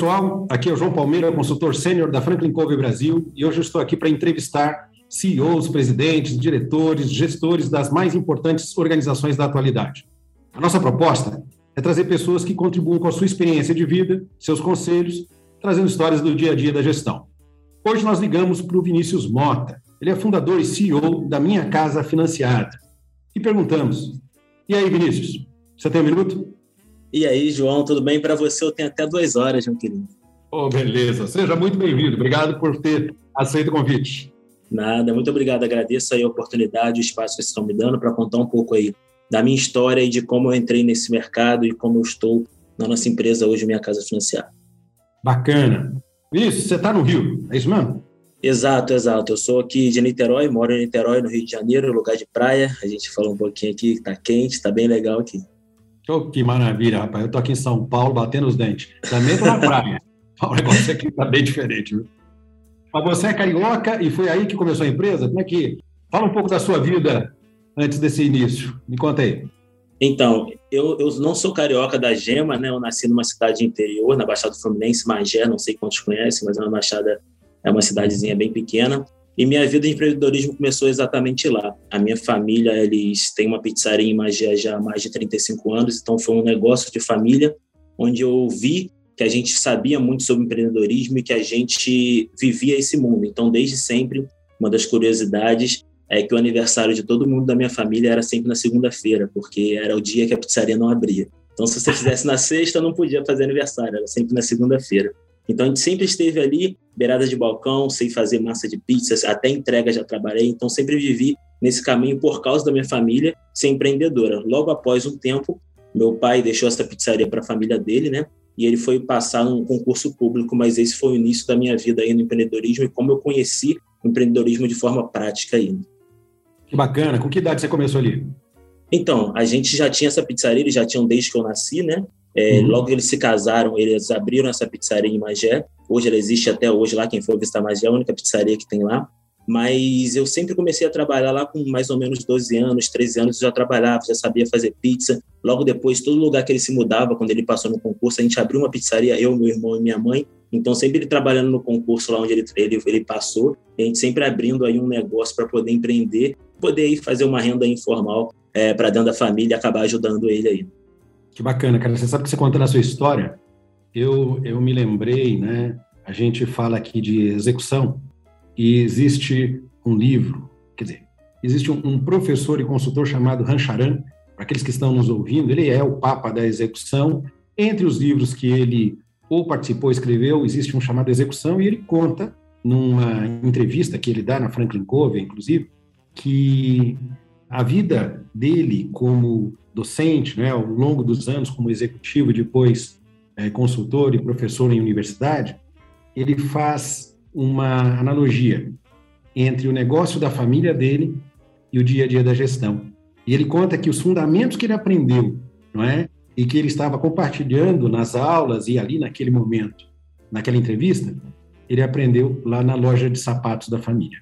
Pessoal, aqui é o João Palmeira, consultor sênior da Franklin Covey Brasil, e hoje eu estou aqui para entrevistar CEOs, presidentes, diretores, gestores das mais importantes organizações da atualidade. A nossa proposta é trazer pessoas que contribuam com a sua experiência de vida, seus conselhos, trazendo histórias do dia a dia da gestão. Hoje nós ligamos para o Vinícius Mota, ele é fundador e CEO da Minha Casa Financiada. E perguntamos: E aí, Vinícius, você tem um minuto? E aí, João, tudo bem? Para você eu tenho até duas horas, meu querido. Oh, beleza. Seja muito bem-vindo. Obrigado por ter aceito o convite. Nada, muito obrigado. Agradeço aí a oportunidade, o espaço que vocês estão me dando para contar um pouco aí da minha história e de como eu entrei nesse mercado e como eu estou na nossa empresa hoje, Minha Casa Financiada. Bacana. Isso, você está no Rio, é isso mesmo? Exato, exato. Eu sou aqui de Niterói, moro em Niterói, no Rio de Janeiro, lugar de praia. A gente falou um pouquinho aqui, está quente, está bem legal aqui. Oh, que maravilha, rapaz. Eu tô aqui em São Paulo batendo os dentes. Também tô na praia. o negócio aqui tá bem diferente, viu? Mas você é carioca e foi aí que começou a empresa? Como é que. Fala um pouco da sua vida antes desse início. Me conta aí. Então, eu, eu não sou carioca da Gema, né? Eu nasci numa cidade interior, na Baixada Fluminense, Magé, não sei quantos conhecem, mas é uma Baixada, é uma cidadezinha bem pequena. E minha vida de empreendedorismo começou exatamente lá. A minha família, eles têm uma pizzaria em Magé já há mais de 35 anos, então foi um negócio de família onde eu vi que a gente sabia muito sobre empreendedorismo e que a gente vivia esse mundo. Então, desde sempre, uma das curiosidades é que o aniversário de todo mundo da minha família era sempre na segunda-feira, porque era o dia que a pizzaria não abria. Então, se você fizesse na sexta, não podia fazer aniversário, era sempre na segunda-feira. Então a gente sempre esteve ali, beirada de balcão, sem fazer massa de pizzas, até entrega já trabalhei, então sempre vivi nesse caminho por causa da minha família ser empreendedora. Logo após um tempo, meu pai deixou essa pizzaria para a família dele, né? E ele foi passar num concurso público, mas esse foi o início da minha vida aí no empreendedorismo e como eu conheci o empreendedorismo de forma prática ainda. Que bacana. Com que idade você começou ali? Então, a gente já tinha essa pizzaria, eles já tinham desde que eu nasci, né? É, uhum. Logo que eles se casaram, eles abriram essa pizzaria em Magé. Hoje ela existe até hoje lá. Quem for visitar Magé é a única pizzaria que tem lá. Mas eu sempre comecei a trabalhar lá com mais ou menos 12 anos, 13 anos, eu já trabalhava, já sabia fazer pizza. Logo depois, todo lugar que ele se mudava, quando ele passou no concurso, a gente abriu uma pizzaria, eu, meu irmão e minha mãe. Então, sempre ele trabalhando no concurso lá onde ele, ele, ele passou, a gente sempre abrindo aí um negócio para poder empreender, poder ir fazer uma renda informal é, para dentro da família e acabar ajudando ele aí. Que bacana, cara. Você sabe que você contando a sua história, eu, eu me lembrei, né? A gente fala aqui de execução e existe um livro, quer dizer, existe um, um professor e consultor chamado Rancharan, para aqueles que estão nos ouvindo, ele é o papa da execução. Entre os livros que ele ou participou, escreveu, existe um chamado Execução, e ele conta, numa entrevista que ele dá na Franklin Covey, inclusive, que a vida dele como docente, né, ao longo dos anos como executivo, depois é, consultor e professor em universidade, ele faz uma analogia entre o negócio da família dele e o dia a dia da gestão. E ele conta que os fundamentos que ele aprendeu, não é, e que ele estava compartilhando nas aulas e ali naquele momento, naquela entrevista, ele aprendeu lá na loja de sapatos da família.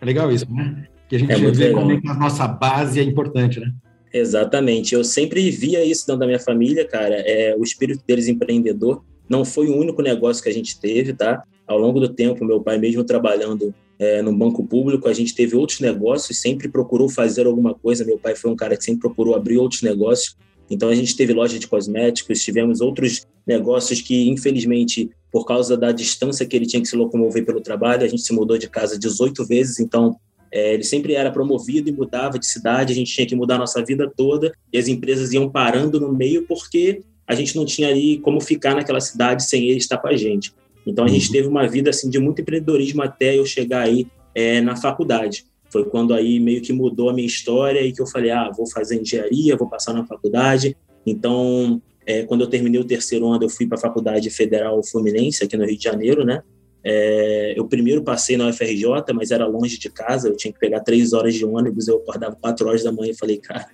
É legal isso, né? Que a gente é vê como é que a nossa base é importante, né? Exatamente. Eu sempre via isso dentro da minha família, cara. É, o espírito deles empreendedor não foi o único negócio que a gente teve, tá? Ao longo do tempo, meu pai, mesmo trabalhando é, no banco público, a gente teve outros negócios, sempre procurou fazer alguma coisa. Meu pai foi um cara que sempre procurou abrir outros negócios. Então, a gente teve loja de cosméticos, tivemos outros negócios que, infelizmente, por causa da distância que ele tinha que se locomover pelo trabalho, a gente se mudou de casa 18 vezes. Então, é, ele sempre era promovido e mudava de cidade, a gente tinha que mudar a nossa vida toda, e as empresas iam parando no meio porque a gente não tinha ali como ficar naquela cidade sem ele estar com a gente. Então a gente uhum. teve uma vida assim de muito empreendedorismo até eu chegar aí é, na faculdade. Foi quando aí meio que mudou a minha história e que eu falei, ah, vou fazer engenharia, vou passar na faculdade. Então é, quando eu terminei o terceiro ano, eu fui para a Faculdade Federal Fluminense, aqui no Rio de Janeiro, né? É, eu primeiro passei na UFRJ, mas era longe de casa, eu tinha que pegar três horas de ônibus, eu acordava quatro horas da manhã e falei, cara,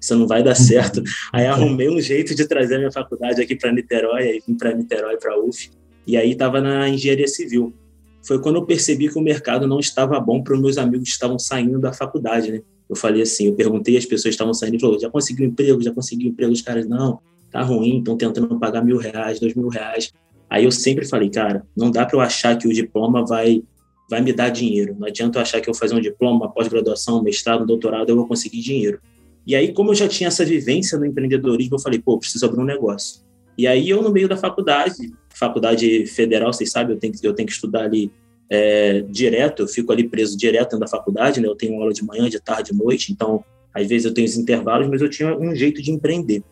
isso não vai dar certo. aí arrumei um jeito de trazer a minha faculdade aqui para Niterói, aí vim para Niterói, para UF, e aí estava na engenharia civil. Foi quando eu percebi que o mercado não estava bom para os meus amigos que estavam saindo da faculdade, né? Eu falei assim, eu perguntei, as pessoas estavam saindo e falou, já conseguiu emprego, já conseguiu emprego, os caras, não, tá ruim, estão tentando pagar mil reais, dois mil reais. Aí eu sempre falei, cara, não dá para eu achar que o diploma vai vai me dar dinheiro. Não adianta eu achar que eu fazer um diploma, uma pós-graduação, um mestrado, um doutorado, eu vou conseguir dinheiro. E aí, como eu já tinha essa vivência no empreendedorismo, eu falei, pô, preciso abrir um negócio. E aí, eu, no meio da faculdade, faculdade federal, vocês sabem, eu tenho, eu tenho que estudar ali é, direto, eu fico ali preso direto dentro da faculdade, né? Eu tenho aula de manhã, de tarde, de noite, então, às vezes eu tenho os intervalos, mas eu tinha um jeito de empreender.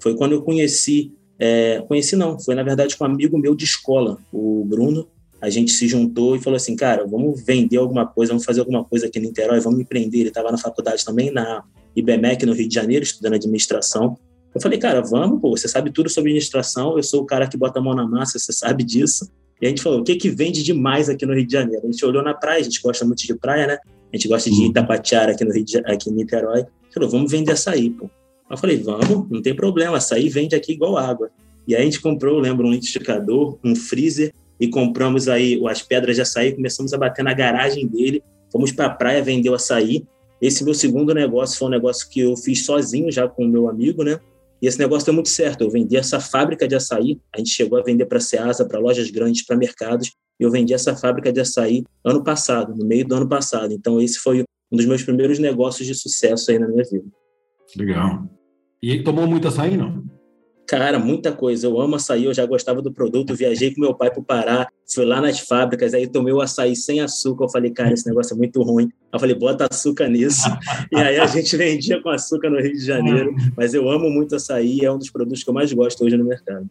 Foi quando eu conheci é, conheci não, foi na verdade com um amigo meu de escola, o Bruno. A gente se juntou e falou assim, cara, vamos vender alguma coisa, vamos fazer alguma coisa aqui no Niterói, vamos empreender. Ele estava na faculdade também, na IBMEC, no Rio de Janeiro, estudando administração. Eu falei, cara, vamos, pô, você sabe tudo sobre administração, eu sou o cara que bota a mão na massa, você sabe disso. E a gente falou, o que que vende demais aqui no Rio de Janeiro? A gente olhou na praia, a gente gosta muito de praia, né? A gente gosta de uhum. Itapatiara aqui no Rio de, aqui em Niterói. Falou, vamos vender açaí, pô. Eu falei, vamos, não tem problema, açaí vende aqui igual água. E aí a gente comprou, lembro, um liquidificador, um freezer, e compramos aí as pedras de açaí, começamos a bater na garagem dele, fomos para a praia vender o açaí. Esse meu segundo negócio foi um negócio que eu fiz sozinho já com o meu amigo, né? E esse negócio deu muito certo. Eu vendi essa fábrica de açaí, a gente chegou a vender para Ceasa, para lojas grandes, para mercados, eu vendi essa fábrica de açaí ano passado, no meio do ano passado. Então esse foi um dos meus primeiros negócios de sucesso aí na minha vida. Legal. E tomou muito açaí, não? Cara, muita coisa. Eu amo açaí, eu já gostava do produto. Viajei com meu pai para o Pará, fui lá nas fábricas, aí tomei o açaí sem açúcar. Eu falei, cara, esse negócio é muito ruim. Eu falei, bota açúcar nisso. e aí a gente vendia com açúcar no Rio de Janeiro. Mas eu amo muito açaí, é um dos produtos que eu mais gosto hoje no mercado.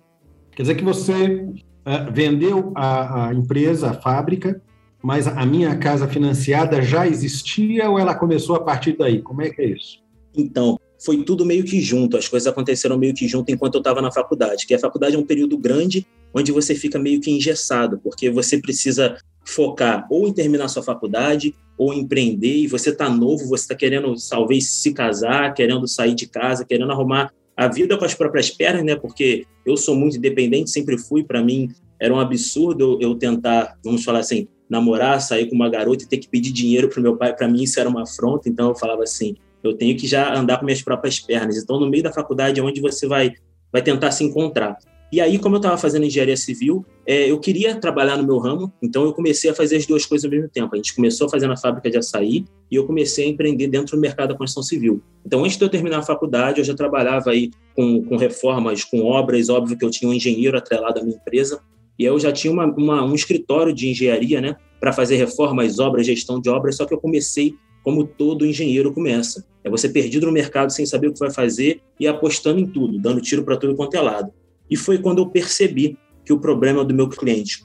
Quer dizer que você uh, vendeu a, a empresa, a fábrica, mas a minha casa financiada já existia ou ela começou a partir daí? Como é que é isso? Então, foi tudo meio que junto, as coisas aconteceram meio que junto enquanto eu estava na faculdade, que a faculdade é um período grande onde você fica meio que engessado, porque você precisa focar ou em terminar sua faculdade ou empreender, e você está novo, você está querendo talvez se casar, querendo sair de casa, querendo arrumar a vida com as próprias pernas, né? Porque eu sou muito independente, sempre fui, para mim era um absurdo eu tentar, vamos falar assim, namorar, sair com uma garota e ter que pedir dinheiro para meu pai, para mim isso era uma afronta, então eu falava assim, eu tenho que já andar com minhas próprias pernas. Então, no meio da faculdade é onde você vai, vai tentar se encontrar. E aí, como eu estava fazendo engenharia civil, é, eu queria trabalhar no meu ramo, então eu comecei a fazer as duas coisas ao mesmo tempo. A gente começou a fazer na fábrica de açaí e eu comecei a empreender dentro do mercado da construção civil. Então, antes de eu terminar a faculdade, eu já trabalhava aí com, com reformas, com obras, óbvio que eu tinha um engenheiro atrelado à minha empresa, e eu já tinha uma, uma, um escritório de engenharia, né, para fazer reformas, obras, gestão de obras, só que eu comecei como todo engenheiro começa. É você perdido no mercado sem saber o que vai fazer e apostando em tudo, dando tiro para tudo quanto é lado. E foi quando eu percebi que o problema do meu cliente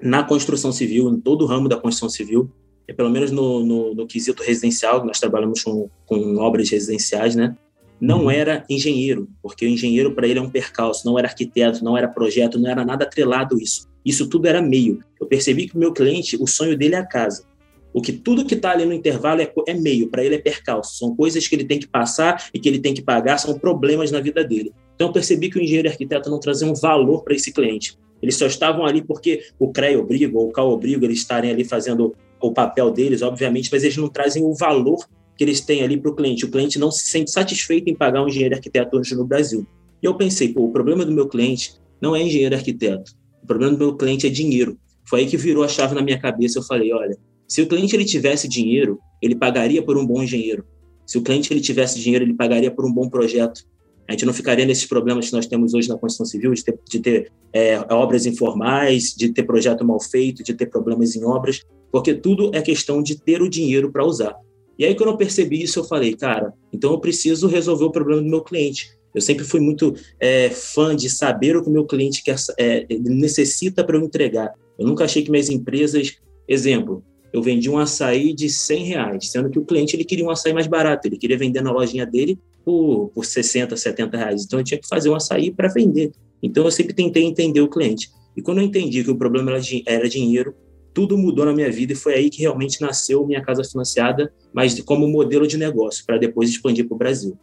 na construção civil, em todo o ramo da construção civil, é pelo menos no, no, no quesito residencial, nós trabalhamos com, com obras residenciais, né? Não uhum. era engenheiro, porque o engenheiro para ele é um percalço, não era arquiteto, não era projeto, não era nada atrelado isso. Isso tudo era meio. Eu percebi que o meu cliente, o sonho dele é a casa. O que tudo que está ali no intervalo é, é meio, para ele é percalço, são coisas que ele tem que passar e que ele tem que pagar, são problemas na vida dele. Então eu percebi que o engenheiro e arquiteto não traziam um valor para esse cliente. Eles só estavam ali porque o CREA obriga, ou o CAL obriga eles estarem ali fazendo o papel deles, obviamente, mas eles não trazem o valor que eles têm ali para o cliente. O cliente não se sente satisfeito em pagar um engenheiro arquiteto hoje no Brasil. E eu pensei, pô, o problema do meu cliente não é engenheiro arquiteto. O problema do meu cliente é dinheiro. Foi aí que virou a chave na minha cabeça. Eu falei, olha, se o cliente ele tivesse dinheiro, ele pagaria por um bom engenheiro. Se o cliente ele tivesse dinheiro, ele pagaria por um bom projeto. A gente não ficaria nesses problemas que nós temos hoje na construção civil, de ter, de ter é, obras informais, de ter projeto mal feito, de ter problemas em obras, porque tudo é questão de ter o dinheiro para usar. E aí, quando eu percebi isso, eu falei, cara, então eu preciso resolver o problema do meu cliente. Eu sempre fui muito é, fã de saber o que o meu cliente quer, é, necessita para eu entregar. Eu nunca achei que minhas empresas, exemplo, eu vendi um açaí de 100 reais, sendo que o cliente ele queria um açaí mais barato, ele queria vender na lojinha dele por, por 60, 70 reais. Então eu tinha que fazer um açaí para vender. Então eu sempre tentei entender o cliente. E quando eu entendi que o problema era, dinheiro, tudo mudou na minha vida e foi aí que realmente nasceu minha casa financiada, mas como modelo de negócio, para depois expandir para o Brasil.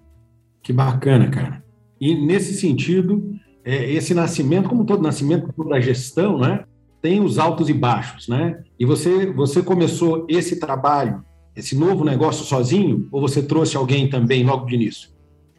Que bacana, cara. E nesse sentido, é, esse nascimento, como todo nascimento, toda gestão, né, tem os altos e baixos, né? E você, você começou esse trabalho, esse novo negócio sozinho, ou você trouxe alguém também logo de início?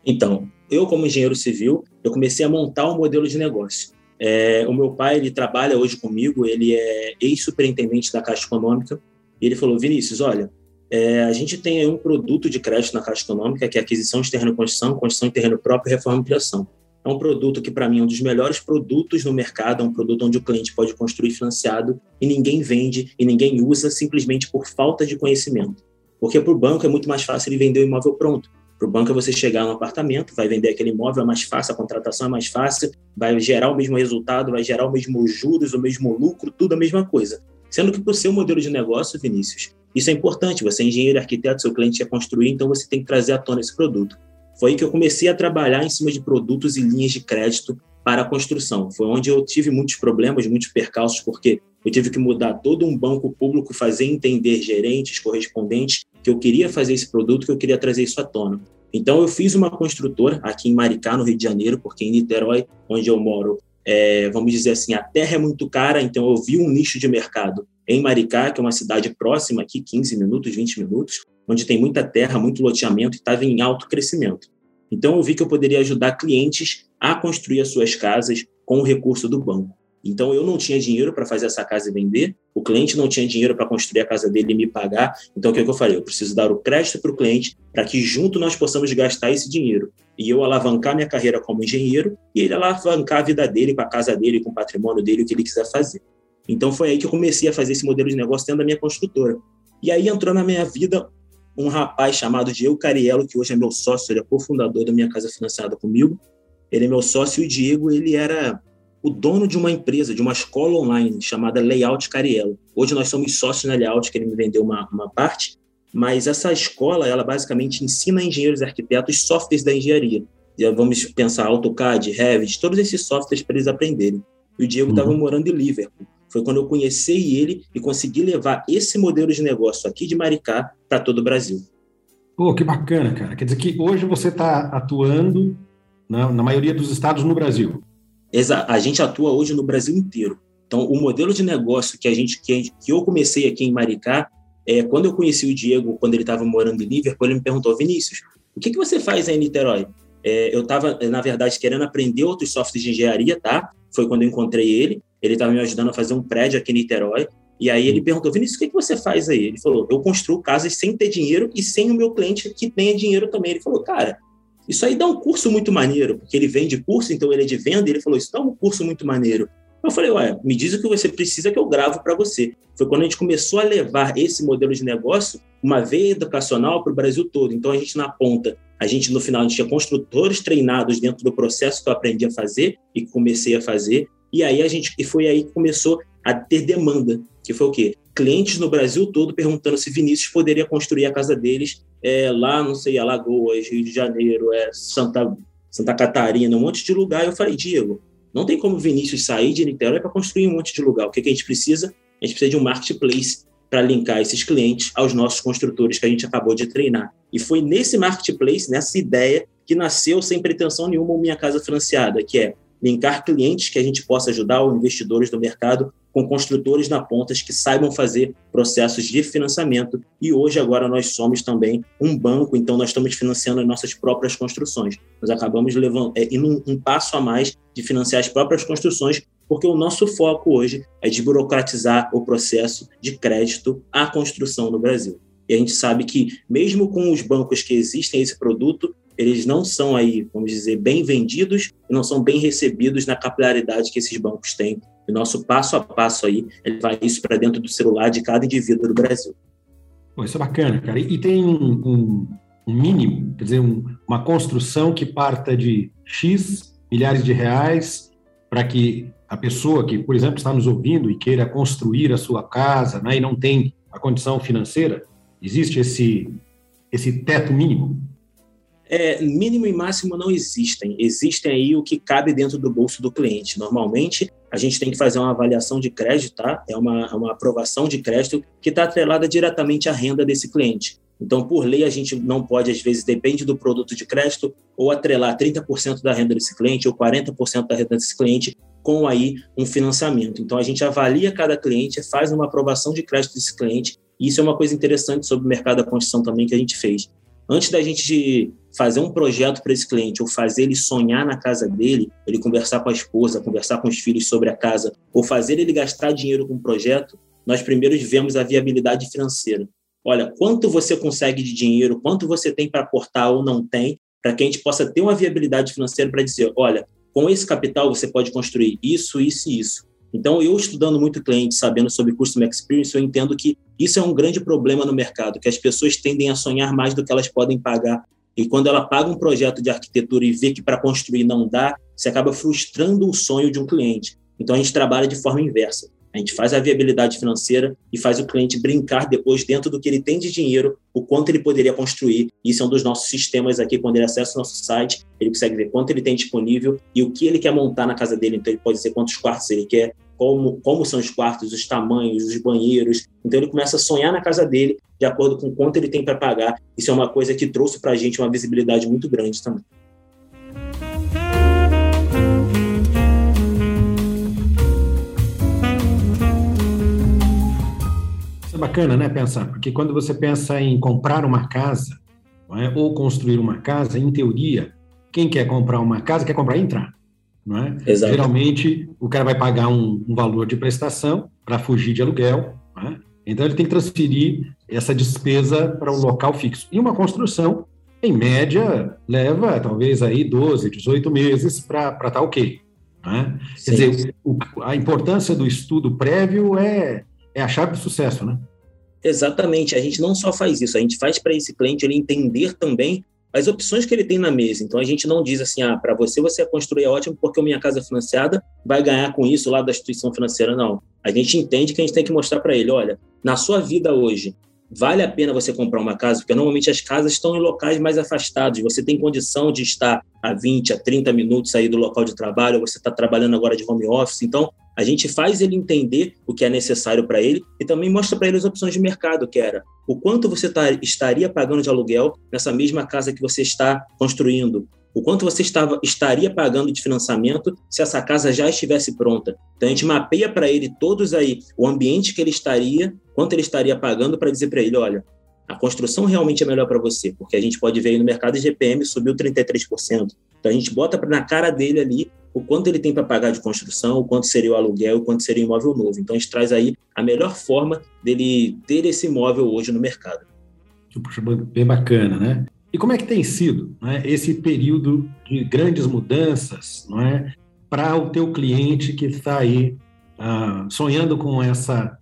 Então, eu como engenheiro civil, eu comecei a montar um modelo de negócio. É, o meu pai, ele trabalha hoje comigo, ele é ex-superintendente da Caixa Econômica, e ele falou, Vinícius, olha, é, a gente tem um produto de crédito na Caixa Econômica, que é aquisição de terreno construção, construção de terreno próprio, reforma e criação. É um produto que, para mim, é um dos melhores produtos no mercado, é um produto onde o cliente pode construir financiado e ninguém vende e ninguém usa simplesmente por falta de conhecimento. Porque para o banco é muito mais fácil ele vender o imóvel pronto. Para o banco é você chegar no apartamento, vai vender aquele imóvel, é mais fácil, a contratação é mais fácil, vai gerar o mesmo resultado, vai gerar o mesmo juros, o mesmo lucro, tudo a mesma coisa. Sendo que para o seu modelo de negócio, Vinícius, isso é importante. Você é engenheiro, arquiteto, seu cliente quer construir, então você tem que trazer à tona esse produto. Foi aí que eu comecei a trabalhar em cima de produtos e linhas de crédito para a construção. Foi onde eu tive muitos problemas, muitos percalços, porque eu tive que mudar todo um banco público, fazer entender gerentes, correspondentes, que eu queria fazer esse produto, que eu queria trazer isso à tona. Então, eu fiz uma construtora aqui em Maricá, no Rio de Janeiro, porque em Niterói, onde eu moro, é, vamos dizer assim, a terra é muito cara, então eu vi um nicho de mercado em Maricá, que é uma cidade próxima aqui, 15 minutos, 20 minutos, onde tem muita terra, muito loteamento e estava em alto crescimento. Então, eu vi que eu poderia ajudar clientes a construir as suas casas com o recurso do banco. Então, eu não tinha dinheiro para fazer essa casa e vender, o cliente não tinha dinheiro para construir a casa dele e me pagar. Então, o que, é que eu falei? Eu preciso dar o crédito para o cliente para que junto nós possamos gastar esse dinheiro. E eu alavancar minha carreira como engenheiro e ele alavancar a vida dele, com a casa dele, com o patrimônio dele, o que ele quiser fazer. Então, foi aí que eu comecei a fazer esse modelo de negócio dentro da minha construtora. E aí entrou na minha vida um rapaz chamado Diego Cariello, que hoje é meu sócio, ele é cofundador da minha casa financiada comigo. Ele é meu sócio e o Diego, ele era o dono de uma empresa, de uma escola online chamada Layout Cariello. Hoje nós somos sócios na Layout, que ele me vendeu uma, uma parte, mas essa escola, ela basicamente ensina engenheiros e arquitetos softwares da engenharia. Vamos pensar AutoCAD, Revit, todos esses softwares para eles aprenderem. E o Diego estava uhum. morando em Liverpool. Foi quando eu conheci ele e consegui levar esse modelo de negócio aqui de Maricá para todo o Brasil. Pô, que bacana, cara. Quer dizer que hoje você está atuando na, na maioria dos estados no Brasil. A gente atua hoje no Brasil inteiro. Então, o modelo de negócio que a gente que, que eu comecei aqui em Maricá, é, quando eu conheci o Diego, quando ele estava morando em Liverpool, ele me perguntou, Vinícius, o que, que você faz aí em Niterói? É, eu estava, na verdade, querendo aprender outros softwares de engenharia, tá? Foi quando eu encontrei ele. Ele estava me ajudando a fazer um prédio aqui em Niterói. E aí ele perguntou, Vinícius, o que, que você faz aí? Ele falou, eu construo casas sem ter dinheiro e sem o meu cliente que tenha dinheiro também. Ele falou, cara, isso aí dá um curso muito maneiro, porque ele vende curso, então ele é de venda, ele falou, isso dá um curso muito maneiro. Eu falei, ué, me diz o que você precisa que eu gravo para você. Foi quando a gente começou a levar esse modelo de negócio, uma veia educacional para o Brasil todo. Então a gente na ponta, a gente no final a gente tinha construtores treinados dentro do processo que eu aprendi a fazer e comecei a fazer. E aí a gente e foi aí que começou a ter demanda, que foi o quê? Clientes no Brasil todo perguntando se Vinícius poderia construir a casa deles é, lá, não sei, Alagoas, Rio de Janeiro, é, Santa, Santa Catarina, um monte de lugar. Eu falei, Diego, não tem como Vinícius sair de Niterói para construir um monte de lugar. O que, que a gente precisa? A gente precisa de um marketplace para linkar esses clientes aos nossos construtores que a gente acabou de treinar. E foi nesse marketplace, nessa ideia, que nasceu sem pretensão nenhuma o Minha Casa Financiada, que é linkar clientes que a gente possa ajudar, ou investidores do mercado, com construtores na pontas que saibam fazer processos de financiamento. E hoje, agora, nós somos também um banco, então nós estamos financiando as nossas próprias construções. Nós acabamos levando, é, indo um, um passo a mais de financiar as próprias construções, porque o nosso foco hoje é desburocratizar o processo de crédito à construção no Brasil. E a gente sabe que, mesmo com os bancos que existem esse produto, eles não são aí, vamos dizer, bem vendidos e não são bem recebidos na capilaridade que esses bancos têm. O nosso passo a passo aí é levar isso para dentro do celular de cada indivíduo do Brasil. Pô, isso é bacana, cara. E tem um, um, mínimo, quer dizer, um, uma construção que parta de X milhares de reais para que a pessoa que, por exemplo, está nos ouvindo e queira construir a sua casa né, e não tem a condição financeira, existe esse, esse teto mínimo? É, mínimo e máximo não existem. Existem aí o que cabe dentro do bolso do cliente. Normalmente, a gente tem que fazer uma avaliação de crédito, tá? É uma, uma aprovação de crédito que está atrelada diretamente à renda desse cliente. Então, por lei, a gente não pode, às vezes, depende do produto de crédito, ou atrelar 30% da renda desse cliente ou 40% da renda desse cliente com aí um financiamento. Então, a gente avalia cada cliente, faz uma aprovação de crédito desse cliente, e isso é uma coisa interessante sobre o mercado da construção também que a gente fez. Antes da gente fazer um projeto para esse cliente ou fazer ele sonhar na casa dele, ele conversar com a esposa, conversar com os filhos sobre a casa, ou fazer ele gastar dinheiro com o projeto, nós primeiro vemos a viabilidade financeira. Olha, quanto você consegue de dinheiro, quanto você tem para aportar ou não tem, para que a gente possa ter uma viabilidade financeira para dizer, olha, com esse capital você pode construir isso, isso e isso. Então, eu estudando muito cliente, sabendo sobre Customer Experience, eu entendo que isso é um grande problema no mercado, que as pessoas tendem a sonhar mais do que elas podem pagar. E quando ela paga um projeto de arquitetura e vê que para construir não dá, você acaba frustrando o sonho de um cliente. Então, a gente trabalha de forma inversa. A gente faz a viabilidade financeira e faz o cliente brincar depois, dentro do que ele tem de dinheiro, o quanto ele poderia construir. Isso é um dos nossos sistemas aqui. Quando ele acessa o nosso site, ele consegue ver quanto ele tem disponível e o que ele quer montar na casa dele. Então, ele pode dizer quantos quartos ele quer, como, como são os quartos, os tamanhos, os banheiros. Então, ele começa a sonhar na casa dele de acordo com quanto ele tem para pagar. Isso é uma coisa que trouxe para a gente uma visibilidade muito grande também. Bacana, né, pensar, porque quando você pensa em comprar uma casa é? ou construir uma casa, em teoria, quem quer comprar uma casa quer comprar e entrar. Não é? Exato. Geralmente, o cara vai pagar um, um valor de prestação para fugir de aluguel, é? então ele tem que transferir essa despesa para um local fixo. E uma construção, em média, leva talvez aí 12, 18 meses para estar tá ok. É? Quer dizer, o, a importância do estudo prévio é, é a chave do sucesso, né? Exatamente. A gente não só faz isso, a gente faz para esse cliente ele entender também as opções que ele tem na mesa. Então a gente não diz assim, ah, para você você construir é ótimo porque a minha casa financiada vai ganhar com isso lá da instituição financeira. Não. A gente entende que a gente tem que mostrar para ele, olha, na sua vida hoje, vale a pena você comprar uma casa, porque normalmente as casas estão em locais mais afastados, você tem condição de estar a 20, a 30 minutos aí do local de trabalho, você está trabalhando agora de home office, então a gente faz ele entender o que é necessário para ele e também mostra para ele as opções de mercado, que era o quanto você tá, estaria pagando de aluguel nessa mesma casa que você está construindo, o quanto você estava, estaria pagando de financiamento se essa casa já estivesse pronta. Então a gente mapeia para ele todos aí o ambiente que ele estaria, quanto ele estaria pagando para dizer para ele, olha, a construção realmente é melhor para você, porque a gente pode ver aí no mercado GPM subiu 33%. Então a gente bota na cara dele ali o quanto ele tem para pagar de construção, o quanto seria o aluguel, o quanto seria o imóvel novo. Então a gente traz aí a melhor forma dele ter esse imóvel hoje no mercado. Bem bacana, né? E como é que tem sido né, esse período de grandes mudanças não é, para o teu cliente que está aí ah, sonhando com essa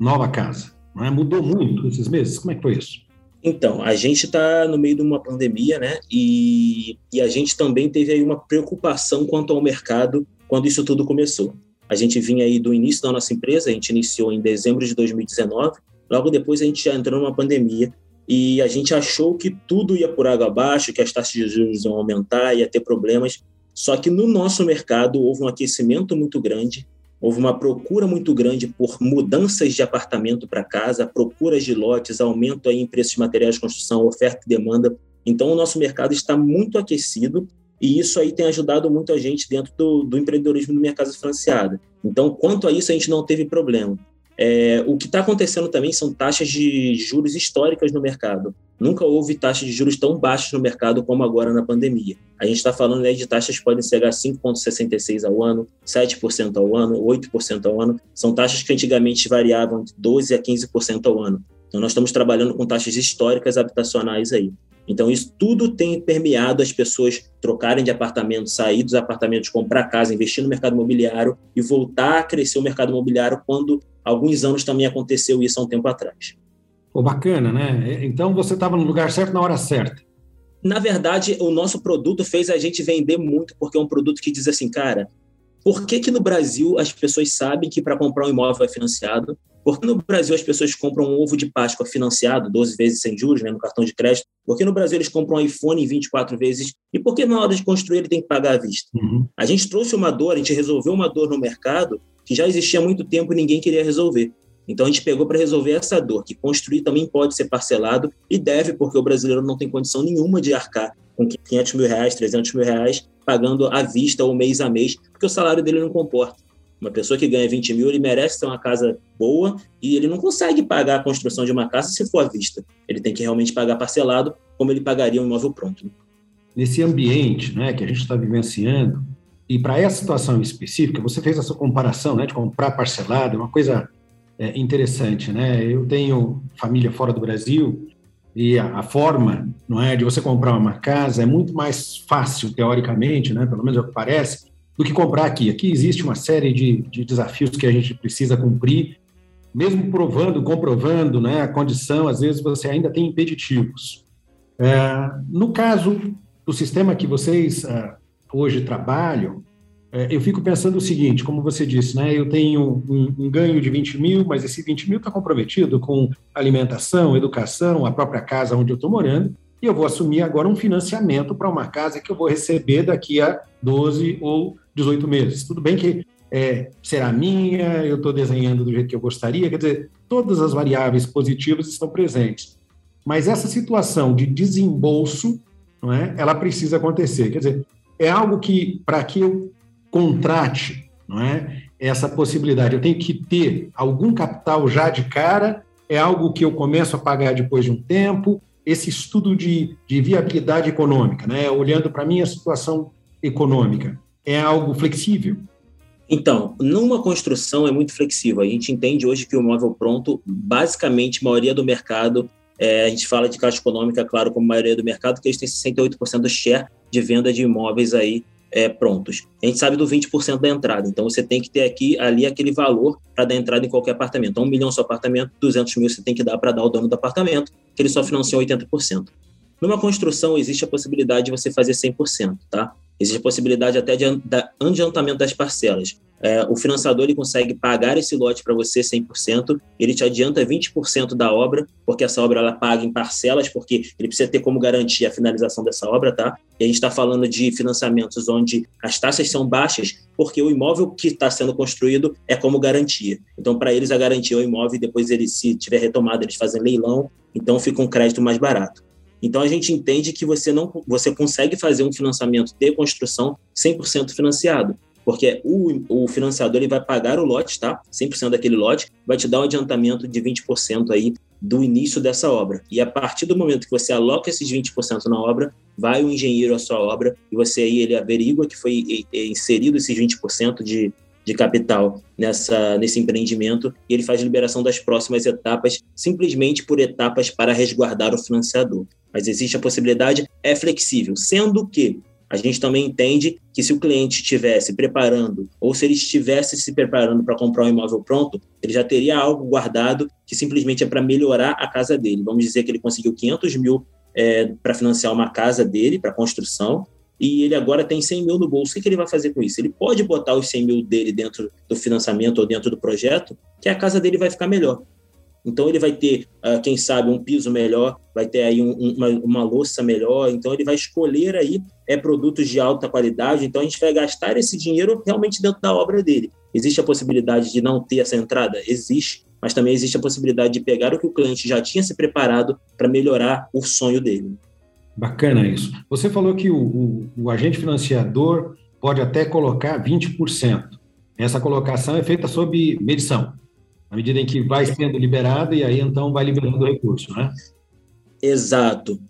nova casa? Não é? Mudou muito esses meses? Como é que foi isso? Então, a gente está no meio de uma pandemia, né? E, e a gente também teve aí uma preocupação quanto ao mercado quando isso tudo começou. A gente vinha aí do início da nossa empresa, a gente iniciou em dezembro de 2019, logo depois a gente já entrou numa pandemia e a gente achou que tudo ia por água abaixo, que as taxas de juros iam aumentar, ia ter problemas. Só que no nosso mercado houve um aquecimento muito grande, houve uma procura muito grande por mudanças de apartamento para casa, procuras de lotes, aumento aí em preços de materiais de construção, oferta e demanda. Então o nosso mercado está muito aquecido e isso aí tem ajudado muito a gente dentro do, do empreendedorismo no mercado financiado. Então, quanto a isso, a gente não teve problema. É, o que está acontecendo também são taxas de juros históricas no mercado. Nunca houve taxas de juros tão baixas no mercado como agora na pandemia. A gente está falando aí de taxas que podem chegar a 5,66% ao ano, 7% ao ano, 8% ao ano. São taxas que antigamente variavam de 12% a 15% ao ano. Então, nós estamos trabalhando com taxas históricas habitacionais aí. Então, isso tudo tem permeado as pessoas trocarem de apartamento, sair dos apartamentos, comprar casa, investir no mercado imobiliário e voltar a crescer o mercado imobiliário quando alguns anos também aconteceu isso há um tempo atrás. Pô, bacana, né? Então você estava no lugar certo na hora certa. Na verdade, o nosso produto fez a gente vender muito, porque é um produto que diz assim, cara, Por que, que no Brasil as pessoas sabem que para comprar um imóvel é financiado? Por que no Brasil as pessoas compram um ovo de Páscoa financiado, 12 vezes sem juros, né, no cartão de crédito? Por que no Brasil eles compram um iPhone em 24 vezes? E por que na hora de construir ele tem que pagar à vista? Uhum. A gente trouxe uma dor, a gente resolveu uma dor no mercado que já existia há muito tempo e ninguém queria resolver. Então a gente pegou para resolver essa dor, que construir também pode ser parcelado e deve, porque o brasileiro não tem condição nenhuma de arcar com 500 mil reais, 300 mil reais, pagando à vista ou mês a mês, porque o salário dele não comporta. Uma pessoa que ganha 20 mil, ele merece ter uma casa boa e ele não consegue pagar a construção de uma casa se for à vista. Ele tem que realmente pagar parcelado, como ele pagaria um imóvel pronto. Nesse ambiente né, que a gente está vivenciando, e para essa situação específica, você fez essa comparação né, de comprar parcelado, é uma coisa é, interessante. Né? Eu tenho família fora do Brasil e a, a, forma não é de você comprar uma casa é muito mais fácil teoricamente, né, pelo menos é o que parece, do que comprar aqui. Aqui existe uma série de, de desafios que a gente precisa cumprir, mesmo provando, comprovando né, a condição, às vezes você ainda tem impeditivos. É, no caso do sistema que vocês é, hoje trabalham, eu fico pensando o seguinte, como você disse, né, eu tenho um, um ganho de 20 mil, mas esse 20 mil está comprometido com alimentação, educação, a própria casa onde eu estou morando, e eu vou assumir agora um financiamento para uma casa que eu vou receber daqui a 12 ou 18 meses. Tudo bem que é, será minha, eu estou desenhando do jeito que eu gostaria, quer dizer, todas as variáveis positivas estão presentes. Mas essa situação de desembolso, não é, ela precisa acontecer. Quer dizer, é algo que, para que eu contrate não é, essa possibilidade, eu tenho que ter algum capital já de cara, é algo que eu começo a pagar depois de um tempo, esse estudo de, de viabilidade econômica, né, olhando para a minha situação econômica, é algo flexível? Então, numa construção é muito flexível. A gente entende hoje que o imóvel pronto, basicamente, a maioria do mercado, é, a gente fala de caixa econômica, claro, como maioria do mercado, que eles têm 68% do share de venda de imóveis aí é, prontos. A gente sabe do 20% da entrada, então você tem que ter aqui, ali, aquele valor para dar entrada em qualquer apartamento. Então, um milhão seu apartamento, 200 mil você tem que dar para dar ao dono do apartamento, que ele só financia 80%. Numa construção, existe a possibilidade de você fazer 100%, tá? Existe a possibilidade até de adiantamento das parcelas. É, o financiador ele consegue pagar esse lote para você 100%, ele te adianta 20% da obra, porque essa obra ela paga em parcelas, porque ele precisa ter como garantir a finalização dessa obra, tá? E a gente está falando de financiamentos onde as taxas são baixas, porque o imóvel que está sendo construído é como garantia. Então, para eles, a garantia é o imóvel e depois, ele, se tiver retomada, eles fazem leilão, então fica um crédito mais barato. Então a gente entende que você não você consegue fazer um financiamento de construção 100% financiado, porque o, o financiador ele vai pagar o lote, tá? 100% daquele lote, vai te dar um adiantamento de 20% aí do início dessa obra. E a partir do momento que você aloca esses 20% na obra, vai o engenheiro à sua obra e você aí ele averigua que foi inserido esses 20% de de capital nessa, nesse empreendimento e ele faz liberação das próximas etapas, simplesmente por etapas para resguardar o financiador. Mas existe a possibilidade, é flexível, sendo que a gente também entende que se o cliente estivesse preparando, ou se ele estivesse se preparando para comprar um imóvel pronto, ele já teria algo guardado que simplesmente é para melhorar a casa dele. Vamos dizer que ele conseguiu 500 mil é, para financiar uma casa dele, para construção, e ele agora tem 100 mil no bolso. O que, ele vai fazer com isso? Ele pode botar os 100 mil dele dentro do financiamento ou dentro do projeto, que a casa dele vai ficar melhor. Então ele vai ter, uh, quem sabe, um piso melhor, vai ter aí um, uma, uma louça melhor. Então ele vai escolher aí é, produtos de alta qualidade. Então a gente vai gastar esse dinheiro realmente dentro da obra dele. Existe a possibilidade de não ter essa entrada? Existe. Mas também existe a possibilidade de pegar o que o cliente já tinha se preparado para melhorar o sonho dele. Bacana isso. Você falou que o, o, o agente financiador pode até colocar 20%. Essa colocação é feita sob medição, à medida em que vai sendo liberado e aí então vai liberando o recurso, né? Exato.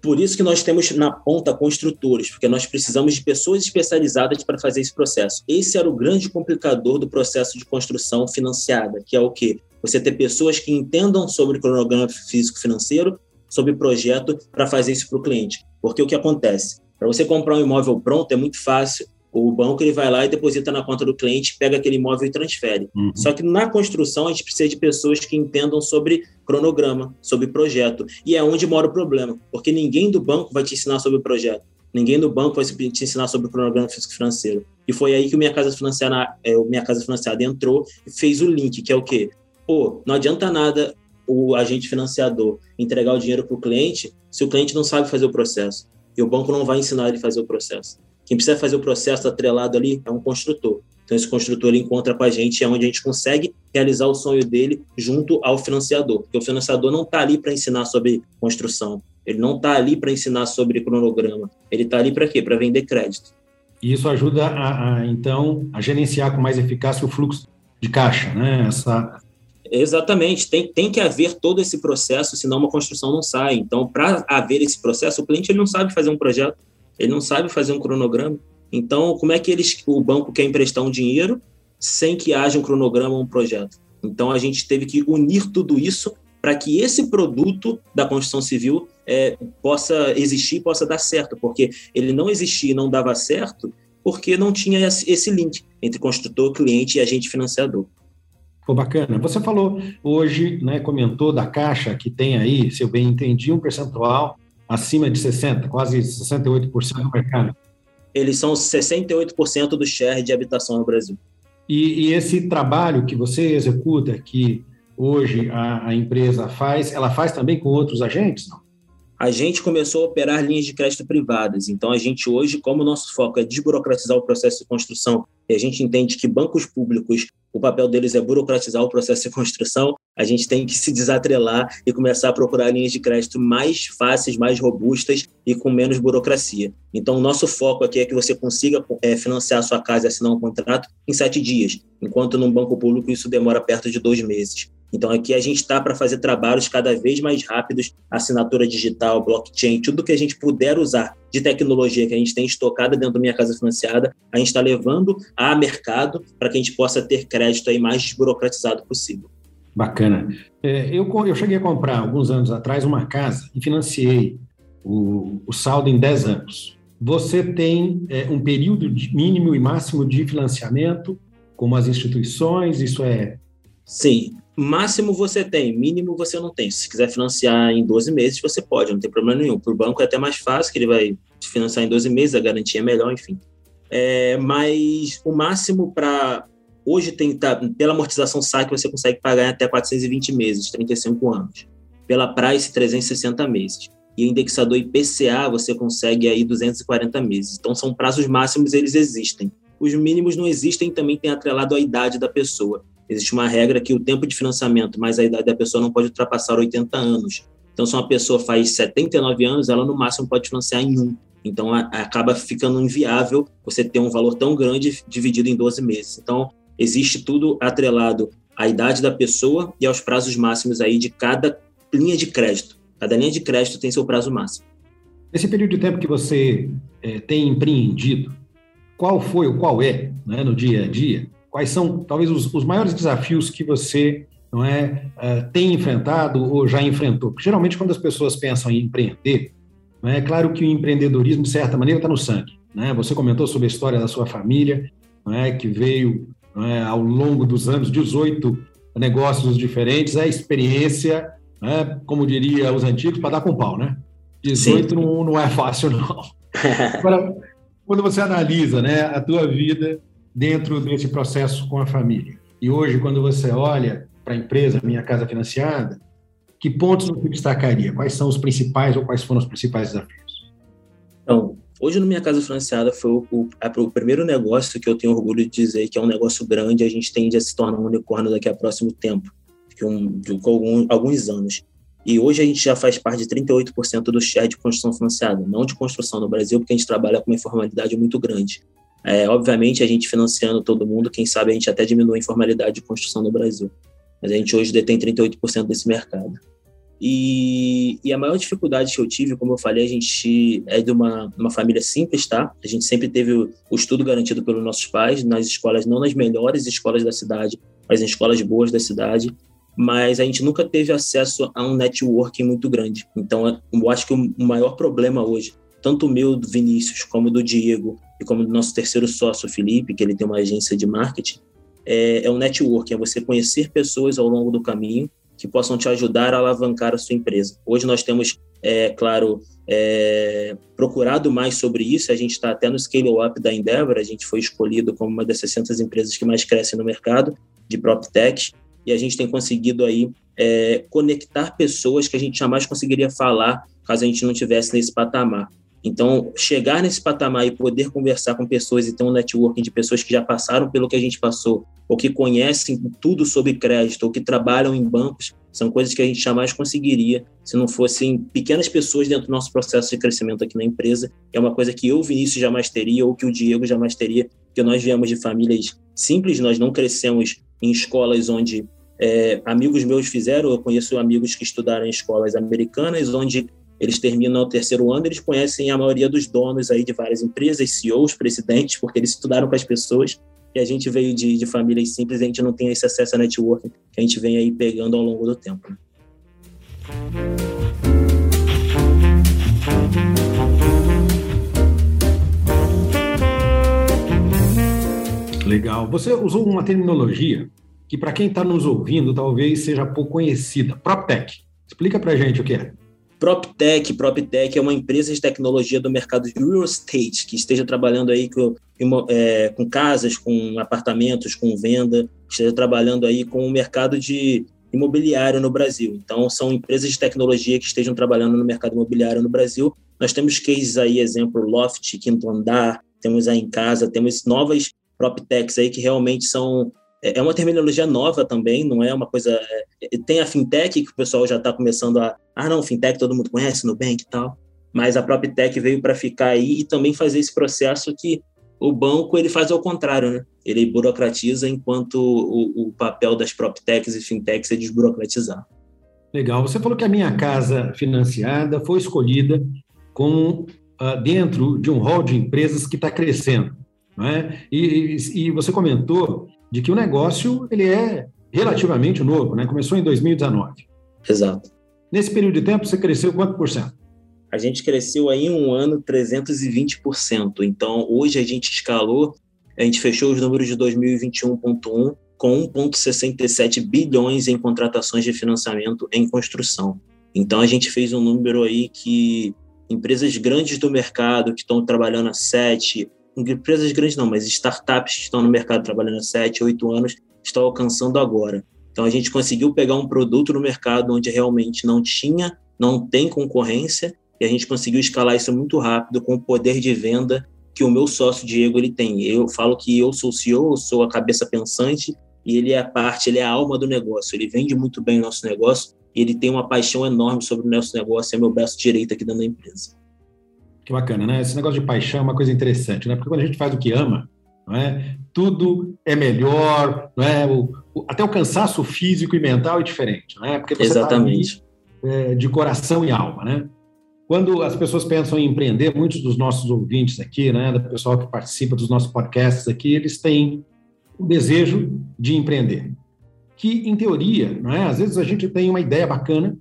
Por isso que nós temos na ponta construtores, porque nós precisamos de pessoas especializadas para fazer esse processo. Esse era o grande complicador do processo de construção financiada, que é o quê? Você ter pessoas que entendam sobre o cronograma físico-financeiro sobre projeto para fazer isso para o cliente. Porque o que acontece? Para você comprar um imóvel pronto é muito fácil. O banco ele vai lá e deposita na conta do cliente, pega aquele imóvel e transfere. Uhum. Só que na construção a gente precisa de pessoas que entendam sobre cronograma, sobre projeto. E é onde mora o problema, porque ninguém do banco vai te ensinar sobre o projeto. Ninguém do banco vai te ensinar sobre o cronograma físico financeiro. E foi aí que o Minha Casa Financiada, é, Minha Casa Financiada entrou e fez o link, que é o quê? Pô, não adianta nada o agente financiador entregar o dinheiro para o cliente se o cliente não sabe fazer o processo. E o banco não vai ensinar ele a fazer o processo. Quem precisa fazer o processo atrelado ali é um construtor. Então, esse construtor ele encontra com a gente, é onde a gente consegue realizar o sonho dele junto ao financiador. Porque o financiador não está ali para ensinar sobre construção, ele não está ali para ensinar sobre cronograma, ele está ali para quê? Para vender crédito. E isso ajuda, a, a, então, a gerenciar com mais eficácia o fluxo de caixa, né? Essa... Exatamente, tem, tem que haver todo esse processo, senão uma construção não sai. Então, para haver esse processo, o cliente ele não sabe fazer um projeto, ele não sabe fazer um cronograma. Então, como é que eles, o banco quer emprestar um dinheiro sem que haja um cronograma ou um projeto? Então, a gente teve que unir tudo isso para que esse produto da construção civil é, possa existir, possa dar certo, porque ele não existia e não dava certo porque não tinha esse link entre construtor, cliente e agente financiador. Pô, bacana. Você falou hoje, né, comentou da Caixa, que tem aí, se eu bem entendi, um percentual acima de 60%, quase 68% do mercado. Eles são 68% do share de habitação no Brasil. E, e, esse trabalho que você executa, que hoje a, a, empresa faz, ela faz também com outros agentes? Não? A gente começou a operar linhas de crédito privadas. Então, a gente hoje, como o nosso foco é desburocratizar o processo de construção, e a gente entende que bancos públicos o papel deles é burocratizar o processo de construção, a gente tem que se desatrelar e começar a procurar linhas de crédito mais fáceis, mais robustas e com menos burocracia. Então, o nosso foco aqui é que você consiga é, financiar a sua casa e assinar um contrato em sete dias, enquanto num banco público isso demora perto de dois meses. Então, aqui a gente está para fazer trabalhos cada vez mais rápidos, assinatura digital, blockchain, tudo que a gente puder usar de tecnologia que a gente tem estocada dentro da minha casa financiada, a gente está levando a mercado para que a gente possa ter crédito aí mais desburocratizado possível. Bacana. É, eu, eu cheguei a comprar, alguns anos atrás, uma casa e financiei o, o saldo em 10 anos. Você tem é, um período mínimo e máximo de financiamento, como as instituições, isso é Sim. Máximo você tem, mínimo você não tem. Se quiser financiar em 12 meses, você pode, não tem problema nenhum. Para o banco é até mais fácil, que ele vai financiar em 12 meses, a garantia é melhor, enfim. É, mas o máximo para. Hoje tem tá, pela amortização SAC você consegue pagar em até 420 meses, 35 anos. Pela Price, 360 meses. E indexador IPCA você consegue aí 240 meses. Então são prazos máximos, eles existem. Os mínimos não existem, também tem atrelado a idade da pessoa. Existe uma regra que o tempo de financiamento mais a idade da pessoa não pode ultrapassar 80 anos. Então, se uma pessoa faz 79 anos, ela no máximo pode financiar em um. Então, acaba ficando inviável você ter um valor tão grande dividido em 12 meses. Então, existe tudo atrelado à idade da pessoa e aos prazos máximos aí de cada linha de crédito. Cada linha de crédito tem seu prazo máximo. Nesse período de tempo que você é, tem empreendido, qual foi ou qual é, né, no dia a dia, quais são talvez os, os maiores desafios que você não é, uh, tem enfrentado ou já enfrentou? Porque geralmente quando as pessoas pensam em empreender, não é, é claro que o empreendedorismo de certa maneira está no sangue. Né? Você comentou sobre a história da sua família, não é, que veio não é, ao longo dos anos 18 negócios diferentes, é experiência, né, como diria os antigos, para dar com pau, né? 18 não, não é fácil não. Agora, quando você analisa, né, a tua vida dentro desse processo com a família. E hoje, quando você olha para a empresa Minha Casa Financiada, que pontos você destacaria? Quais são os principais ou quais foram os principais desafios? Então, hoje no Minha Casa Financiada foi o, o, o, primeiro negócio que eu tenho orgulho de dizer que é um negócio grande, a gente tende a se tornar um unicórnio daqui a próximo tempo, um, de algum, alguns anos. E hoje a gente já faz parte de 38% do share de construção financiada, não de construção no Brasil, porque a gente trabalha com uma informalidade muito grande. É, obviamente, a gente financiando todo mundo, quem sabe a gente até diminui a informalidade de construção no Brasil. Mas a gente hoje detém 38% desse mercado. E, e, a maior dificuldade que eu tive, como eu falei, a gente é de uma, uma família simples, tá? A gente sempre teve o, o estudo garantido pelos nossos pais, nas escolas, não nas melhores escolas da cidade, mas em escolas boas da cidade. Mas a gente nunca teve acesso a um networking muito grande. Então, eu acho que o maior problema hoje, tanto o meu, do Vinícius, como do Diego, e como do nosso terceiro sócio, Felipe, que ele tem uma agência de marketing, é, é o networking, é você conhecer pessoas ao longo do caminho que possam te ajudar a alavancar a sua empresa. Hoje nós temos, é, claro, é, procurado mais sobre isso. A gente está até no Scale Up da Endeavor, a gente foi escolhido como uma das 600 empresas que mais crescem no mercado de PropTech, e a gente tem conseguido aí é, conectar pessoas que a gente jamais conseguiria falar caso a gente não tivesse nesse patamar. Então, chegar nesse patamar e poder conversar com pessoas e ter um networking de pessoas que já passaram pelo que a gente passou, ou que conhecem tudo sobre crédito, ou que trabalham em bancos, são coisas que a gente jamais conseguiria se não fossem pequenas pessoas dentro do nosso processo de crescimento aqui na empresa. É uma coisa que eu, Vinícius, jamais teria, ou que o Diego jamais teria, porque nós viemos de famílias simples, nós não crescemos em escolas onde é, amigos meus fizeram. Eu conheço amigos que estudaram em escolas americanas, onde eles terminam o terceiro ano, eles conhecem a maioria dos donos aí de várias empresas, CEOs, presidentes, porque eles estudaram com as pessoas. E a gente veio de, de famílias simples, a gente não tem esse acesso a networking que a gente vem aí pegando ao longo do tempo. Né? Legal. Você usou uma terminologia que, para quem está nos ouvindo, talvez seja pouco conhecida. PropTech. Explica para gente o que é. PropTech, PropTech é uma empresa de tecnologia do mercado de real estate que esteja trabalhando aí com, é, com casas, com apartamentos, com venda, esteja trabalhando aí com o mercado de imobiliário no Brasil. Então, são empresas de tecnologia que estejam trabalhando no mercado imobiliário no Brasil. Nós temos cases aí, exemplo, Loft, Quinto Andar, temos aí em casa, temos novas PropTechs aí que realmente são é, é uma terminologia nova também, não é uma coisa. É, tem a fintech, que o pessoal já está começando a. Ah, não, fintech todo mundo conhece, Nubank e tal. Mas a própria tech veio para ficar aí e também fazer esse processo que o banco ele faz ao contrário, né? Ele burocratiza enquanto o, o papel das PropTechs e fintechs é desburocratizar. Legal. Você falou que a minha casa financiada foi escolhida como uh, dentro de um hall de empresas que está crescendo. Não é? E, e, e, você comentou de que o negócio ele é relativamente novo, né? Começou em 2019. Exato. Nesse período de tempo, você cresceu quanto por cento? A gente cresceu aí em um ano 320%. Então, hoje a gente escalou, a gente fechou os números de 2021.1 com 1,67 bilhões em contratações de financiamento em construção. Então, a gente fez um número aí que empresas grandes do mercado que estão trabalhando há 7, empresas grandes não, mas startups que estão no mercado trabalhando há 7, 8 anos, estão alcançando agora. Então a gente conseguiu pegar um produto no mercado onde realmente não tinha, não tem concorrência, e a gente conseguiu escalar isso muito rápido com o poder de venda que o meu sócio Diego ele tem. Eu falo que eu sou o CEO, eu sou a cabeça pensante e ele é a parte, ele é a alma do negócio. Ele vende muito bem o nosso negócio e ele tem uma paixão enorme sobre o nosso negócio, é meu braço direito aqui dentro da empresa. Que bacana, né? Esse negócio de paixão é uma coisa interessante, né? Porque quando a gente faz o que ama, não é? Tudo é melhor, não é? O, o, até o cansaço físico e mental é diferente, não é? Porque você tá Exatamente. Tá ali, é, de coração e alma, né? Quando as pessoas pensam em empreender, muitos dos nossos ouvintes aqui, né, do pessoal que participa dos nossos podcasts aqui, eles têm o desejo de empreender. Que, em teoria, não é? às vezes a gente tem uma ideia bacana,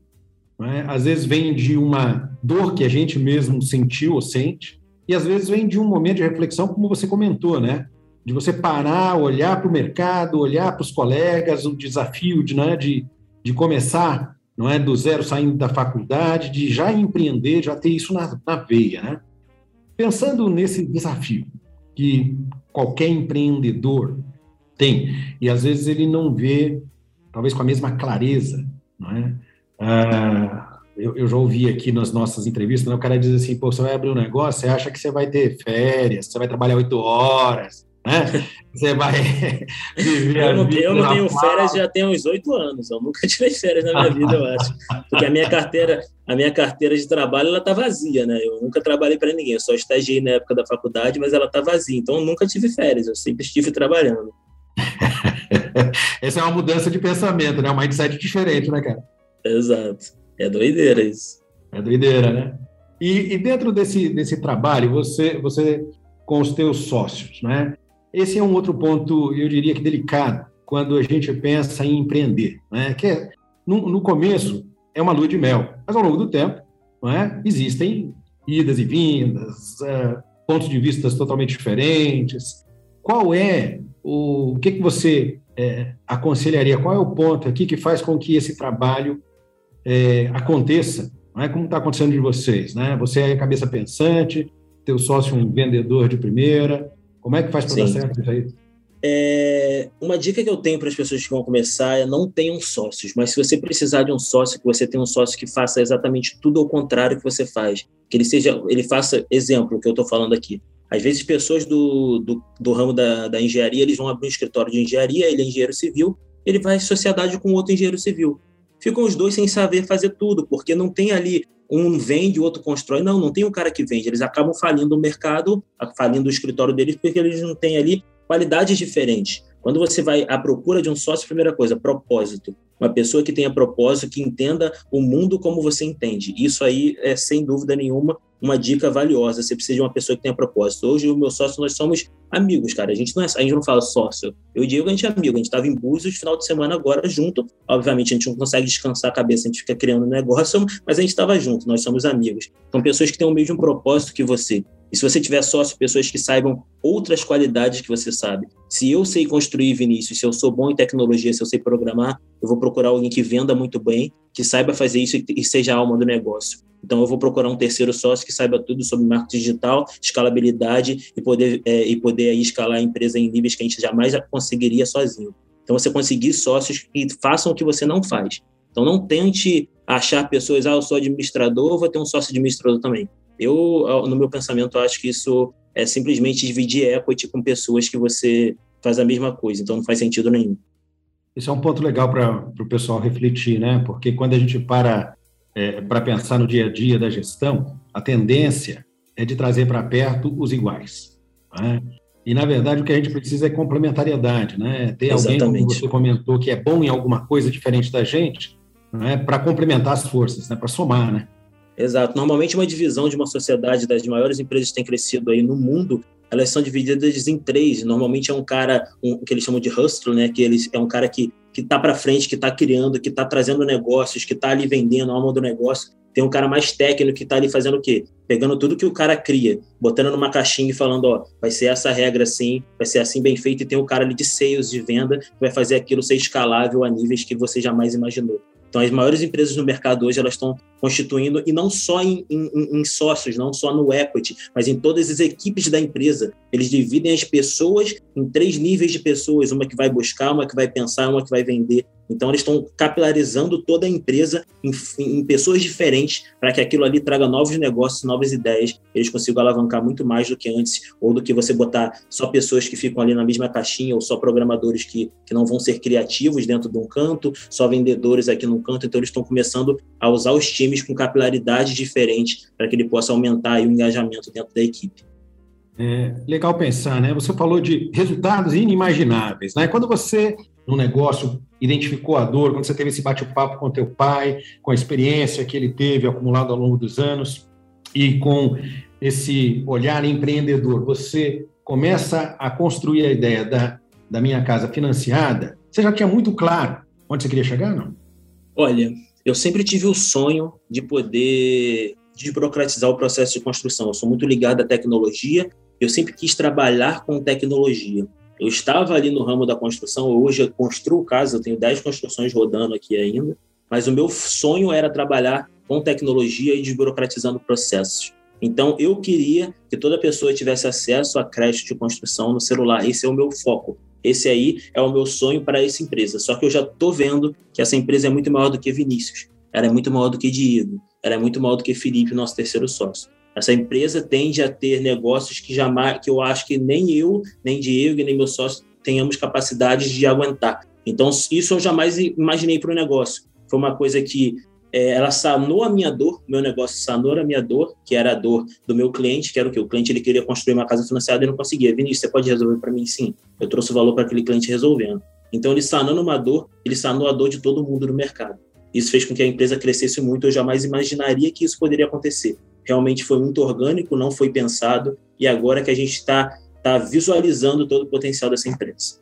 é? Às vezes vem de uma dor que a gente mesmo sentiu ou sente, e às vezes vem de um momento de reflexão, como você comentou, né? De você parar, olhar para o mercado, olhar para os colegas, o desafio de, né, de, de começar não é do zero saindo da faculdade, de já empreender, já ter isso na, na veia, né? Pensando nesse desafio que qualquer empreendedor tem, e às vezes ele não vê, talvez com a mesma clareza, não é? Ah, eu, eu, já ouvi aqui nas nossas entrevistas, né, o cara diz assim, pô, você vai abrir um negócio, você acha que você vai ter férias, você vai trabalhar oito horas, né? Você vai Eu não, eu não tenho férias já tem uns oito anos, eu nunca tirei férias na minha vida, eu acho. Porque a minha carteira, a minha carteira de trabalho, ela tá vazia, né? Eu nunca trabalhei para ninguém, eu só estagiei na época da faculdade, mas ela tá vazia, então eu nunca tive férias, eu sempre estive trabalhando. Essa é uma mudança de pensamento, né? Um mindset diferente, né, cara? Exato. É doideira isso. É doideira, né? E, e, dentro desse, desse trabalho, você, você com os teus sócios, né? Esse é um outro ponto, eu diria que delicado, quando a gente pensa em empreender, né? Que é, no, no começo é uma lua de mel, mas ao longo do tempo, não é? Existem idas e vindas, uh, pontos de vista totalmente diferentes. Qual é o, o que, que você é, aconselharia? Qual é o ponto aqui que faz com que esse trabalho é, aconteça? Não é como está acontecendo de vocês, né? Você é cabeça pensante, teu sócio um vendedor de primeira. Como é que faz para dar certo isso aí? É, uma dica que eu tenho para as pessoas que vão começar é não tenham sócios, mas se você precisar de um sócio, que você tenha um sócio que faça exatamente tudo ao contrário que você faz, que ele seja, ele faça exemplo que eu estou falando aqui. Às vezes pessoas do, do, do ramo da, da, engenharia, eles vão abrir um escritório de engenharia, ele é engenheiro civil, ele vai em sociedade com outro engenheiro civil. Ficam os dois sem saber fazer tudo, porque não tem ali um vende, o outro constrói. Não, não tem um cara que vende. Eles acabam falindo o mercado, falindo o escritório deles, porque eles não têm ali qualidades diferentes. Quando você vai à procura de um sócio, primeira coisa, propósito. Uma pessoa que tenha propósito, que entenda o mundo como você entende. Isso aí é, sem dúvida nenhuma, uma dica valiosa. Você precisa de uma pessoa que tenha propósito. Hoje, o meu sócio, nós somos amigos, cara. A gente não, é, a gente não fala sócio. Eu e Diego, a gente é amigo. A gente estava em Búzios final de semana agora junto. Obviamente, a gente não consegue descansar a cabeça, a gente fica criando um negócio, mas a gente estava junto. Nós somos amigos. São pessoas que têm o mesmo propósito que você. E se você tiver sócio, pessoas que saibam outras qualidades que você sabe. Se eu sei construir, Vinícius, se eu sou bom em tecnologia, se eu sei programar, eu vou procurar alguém que venda muito bem, que saiba fazer isso e seja a alma do negócio. Então, eu vou procurar um terceiro sócio que saiba tudo sobre marketing digital, escalabilidade e poder, é, e poder aí escalar a empresa em níveis que a gente jamais conseguiria sozinho. Então, você conseguir sócios que façam o que você não faz. Então, não tente achar pessoas, ah, eu sou administrador, vou ter um sócio administrador também. Eu, no meu pensamento, acho que isso é simplesmente dividir equity com pessoas que você faz a mesma coisa, então não faz sentido nenhum. Isso é um ponto legal para o pessoal refletir, né? Porque quando a gente para é, para pensar no dia a dia da gestão, a tendência é de trazer para perto os iguais. Né? E, na verdade, o que a gente precisa é complementariedade, né? Ter Exatamente. alguém, como você comentou, que é bom em alguma coisa diferente da gente, né? para complementar as forças, né? para somar, né? Exato. Normalmente, uma divisão de uma sociedade das maiores empresas que têm crescido aí no mundo, elas são divididas em três. Normalmente é um cara, um, que eles chamam de hustle, né? Que eles, é um cara que que está para frente, que está criando, que está trazendo negócios, que está ali vendendo a alma do negócio. Tem um cara mais técnico que está ali fazendo o quê? Pegando tudo que o cara cria, botando numa caixinha e falando, ó, vai ser essa regra assim, vai ser assim bem feito, e tem um cara ali de sales, de venda, que vai fazer aquilo ser escalável a níveis que você jamais imaginou. Então, as maiores empresas no mercado hoje elas estão constituindo, e não só em, em, em, sócios, não só no equity, mas em todas as equipes da empresa. Eles dividem as pessoas em três níveis de pessoas: uma que vai buscar, uma que vai pensar, uma que vai vender. Então, eles estão capilarizando toda a empresa em, em pessoas diferentes para que aquilo ali traga novos negócios, novas ideias. Eles consigam alavancar muito mais do que antes, ou do que você botar só pessoas que ficam ali na mesma caixinha, ou só programadores que, que não vão ser criativos dentro de um canto, só vendedores aqui num canto. Então, eles estão começando a usar os times com capilaridade diferente para que ele possa aumentar o engajamento dentro da equipe. É legal pensar, né? Você falou de resultados inimagináveis, né? Quando você no negócio identificou a dor, quando você teve esse bate-papo com teu pai, com a experiência que ele teve acumulado ao longo dos anos e com esse olhar empreendedor, você começa a construir a ideia da, da minha casa financiada, você já tinha muito claro onde você queria chegar, não? Olha, eu sempre tive o sonho de poder desburocratizar o processo de construção. Eu sou muito ligado à tecnologia, eu sempre quis trabalhar com tecnologia. Eu estava ali no ramo da construção, hoje eu construo casa, eu tenho 10 construções rodando aqui ainda, mas o meu sonho era trabalhar com tecnologia e desburocratizando processos. Então, eu queria que toda pessoa tivesse acesso a crédito de construção no celular. Esse é o meu foco. Esse aí é o meu sonho para essa empresa. Só que eu já estou vendo que essa empresa é muito maior do que Vinícius. Ela é muito maior do que Diego. Ela é muito maior do que Felipe, nosso terceiro sócio. Essa empresa tende a ter negócios que jamais, que eu acho que nem eu, nem Diego, nem meu sócio tenhamos capacidade de aguentar. Então, isso eu jamais imaginei para o negócio. Foi uma coisa que é, ela sanou a minha dor, meu negócio sanou a minha dor, que era a dor do meu cliente, que era o que o cliente ele queria construir uma casa financiada e não conseguia. Vinícius, você pode resolver para mim? Sim. Eu trouxe o valor para aquele cliente resolvendo. Então, ele sanando uma dor, ele sanou a dor de todo mundo no mercado. Isso fez com que a empresa crescesse muito. Eu jamais imaginaria que isso poderia acontecer. Realmente foi muito orgânico, não foi pensado, e agora que a gente está tá visualizando todo o potencial dessa empresa.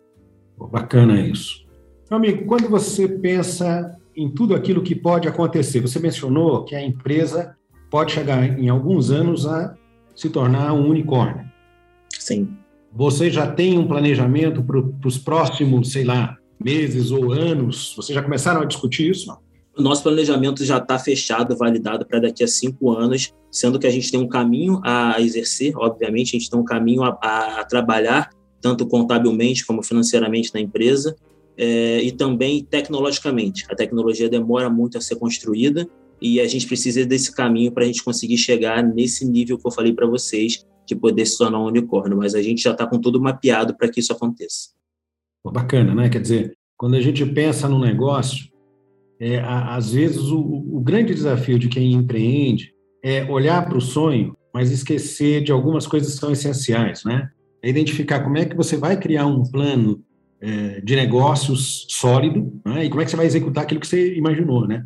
Bacana isso. Meu amigo, quando você pensa em tudo aquilo que pode acontecer. Você mencionou que a empresa pode chegar em alguns anos a se tornar um unicórnio. Sim. Você já tem um planejamento para os próximos, sei lá, meses ou anos? Vocês já começaram a discutir isso? O nosso planejamento já está fechado, validado para daqui a cinco anos, sendo que a gente tem um caminho a exercer, obviamente, a gente tem um caminho a, a, trabalhar, tanto contabilmente como financeiramente na empresa, é, e também tecnologicamente. A tecnologia demora muito a ser construída e a gente precisa desse caminho para a gente conseguir chegar nesse nível que eu falei para vocês, de poder se tornar um unicórnio, mas a gente já está com tudo mapeado para que isso aconteça. Bacana, né? Quer dizer, quando a gente pensa no negócio, é, às vezes o, o grande desafio de quem empreende é olhar para o sonho, mas esquecer de algumas coisas que são essenciais, né? É identificar como é que você vai criar um plano é, de negócios sólido né? e como é que você vai executar aquilo que você imaginou, né?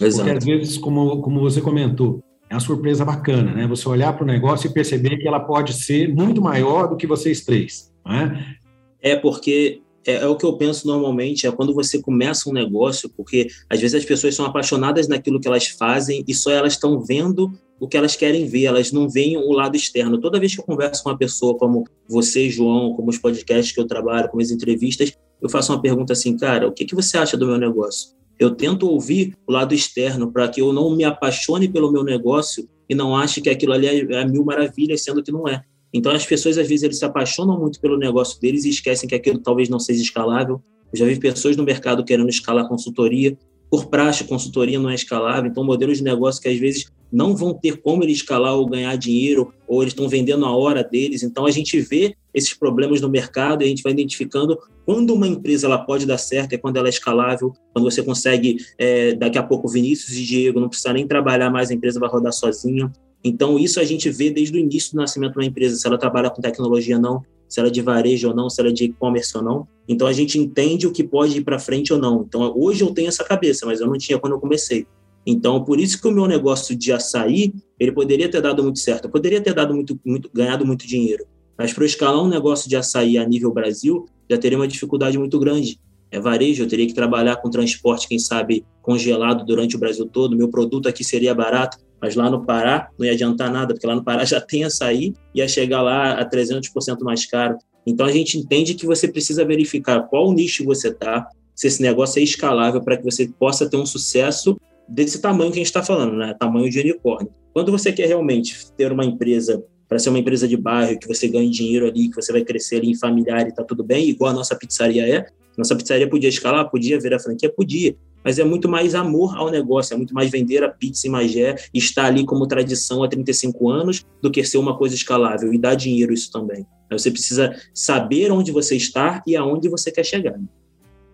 Exato. Porque às vezes, como, como você comentou, é uma surpresa bacana, né? Você olhar para o negócio e perceber que ela pode ser muito maior do que vocês três, né? É porque é, é, o que eu penso normalmente, é quando você começa um negócio, porque às vezes as pessoas são apaixonadas naquilo que elas fazem e só elas estão vendo o que elas querem ver, elas não veem o lado externo. Toda vez que eu converso com uma pessoa como você, João, como os podcasts que eu trabalho, como as entrevistas, eu faço uma pergunta assim, cara, o que, que você acha do meu negócio? Eu tento ouvir o lado externo para que eu não me apaixone pelo meu negócio e não ache que aquilo ali é, é mil maravilhas, sendo que não é. Então as pessoas às vezes eles se apaixonam muito pelo negócio deles e esquecem que aquilo talvez não seja escalável. Eu já vi pessoas no mercado querendo escalar consultoria por praxe, consultoria não é escalável, então modelos de negócio que às vezes não vão ter como ele escalar ou ganhar dinheiro, ou eles estão vendendo a hora deles. Então a gente vê esses problemas no mercado e a gente vai identificando quando uma empresa ela pode dar certo, é quando ela é escalável, quando você consegue, é, daqui a pouco, Vinícius e Diego não precisar nem trabalhar mais, a empresa vai rodar sozinha. Então, isso a gente vê desde o início do nascimento uma empresa, se ela trabalha com tecnologia ou não, se ela é de varejo ou não, se ela é de e-commerce ou não. Então, a gente entende o que pode ir para frente ou não. Então, hoje eu tenho essa cabeça, mas eu não tinha quando eu comecei. Então, por isso que o meu negócio de açaí, ele poderia ter dado muito certo, eu poderia ter dado muito, muito ganhado muito dinheiro. Mas para eu escalar um negócio de açaí a nível Brasil, já teria uma dificuldade muito grande. É varejo, eu teria que trabalhar com transporte, quem sabe, congelado durante o Brasil todo. Meu produto aqui seria barato, mas lá no Pará não ia adiantar nada, porque lá no Pará já tem açaí, ia chegar lá a 300% mais caro. Então a gente entende que você precisa verificar qual nicho você está, se esse negócio é escalável para que você possa ter um sucesso desse tamanho que a gente está falando, né? Tamanho de unicórnio. Quando você quer realmente ter uma empresa para ser uma empresa de bairro, que você ganhe dinheiro ali, que você vai crescer ali em familiar e tá tudo bem, igual a nossa pizzaria é. Nossa pizzaria podia escalar, podia virar franquia, podia, mas é muito mais amor ao negócio, é muito mais vender a pizza em Magé, estar ali como tradição há 35 anos, do que ser uma coisa escalável e dar dinheiro isso também. Você precisa saber onde você está e aonde você quer chegar.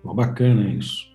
Bacana isso.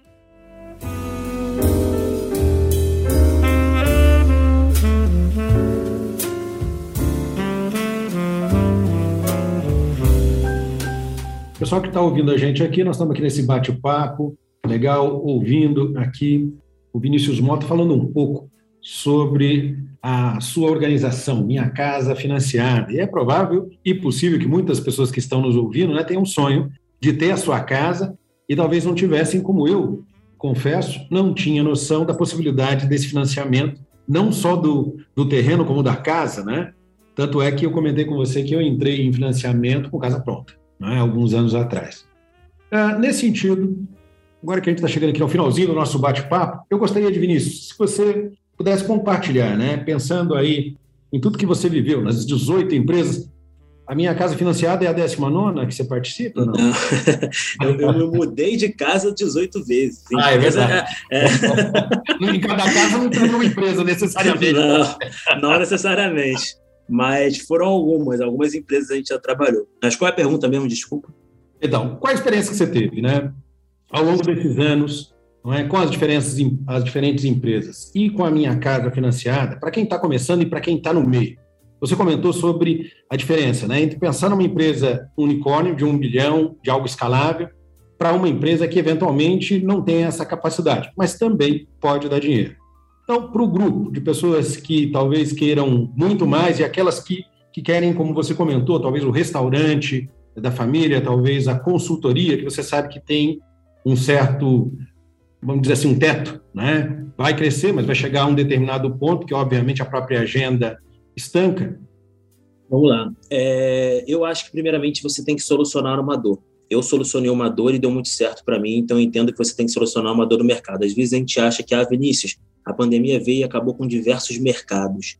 Pessoal que está ouvindo a gente aqui, nós estamos aqui nesse bate-papo legal, ouvindo aqui o Vinícius Mota falando um pouco sobre a sua organização, Minha Casa Financiada. E é provável e possível que muitas pessoas que estão nos ouvindo né, tenham um sonho de ter a sua casa e talvez não tivessem, como eu, confesso, não tinha noção da possibilidade desse financiamento, não só do, do terreno, como da casa, né? Tanto é que eu comentei com você que eu entrei em financiamento com casa pronta né, alguns anos atrás. Ah, nesse sentido, agora que a gente está chegando aqui ao finalzinho do nosso bate-papo, eu gostaria de, Vinícius, se você pudesse compartilhar, né, pensando aí em tudo que você viveu, nas 18 empresas, a minha casa financiada é a 19 que você participa? Não, não. eu, eu, mudei de casa 18 vezes. Ah, é verdade. É... em cada casa não tem uma empresa necessariamente. Não, não necessariamente mas foram algumas, algumas empresas a gente já trabalhou. Mas qual é a pergunta mesmo, desculpa? Então, qual a experiência que você teve, né, ao longo desses anos, não é, com as diferenças, as diferentes empresas e com a minha casa financiada, para quem está começando e para quem está no meio? Você comentou sobre a diferença, né, entre pensar numa empresa unicórnio de um bilhão, de algo escalável, para uma empresa que eventualmente não tem essa capacidade, mas também pode dar dinheiro. Então, para o grupo de pessoas que talvez queiram muito mais e aquelas que, que querem, como você comentou, talvez o restaurante da família, talvez a consultoria, que você sabe que tem um certo, vamos dizer assim, um teto, né? Vai crescer, mas vai chegar a um determinado ponto que, obviamente, a própria agenda estanca. Vamos lá. É, eu acho que, primeiramente, você tem que solucionar uma dor. Eu solucionei uma dor e deu muito certo para mim, então eu entendo que você tem que solucionar uma dor no mercado. Às vezes a gente acha que, ah, Vinícius, a pandemia veio e acabou com diversos mercados.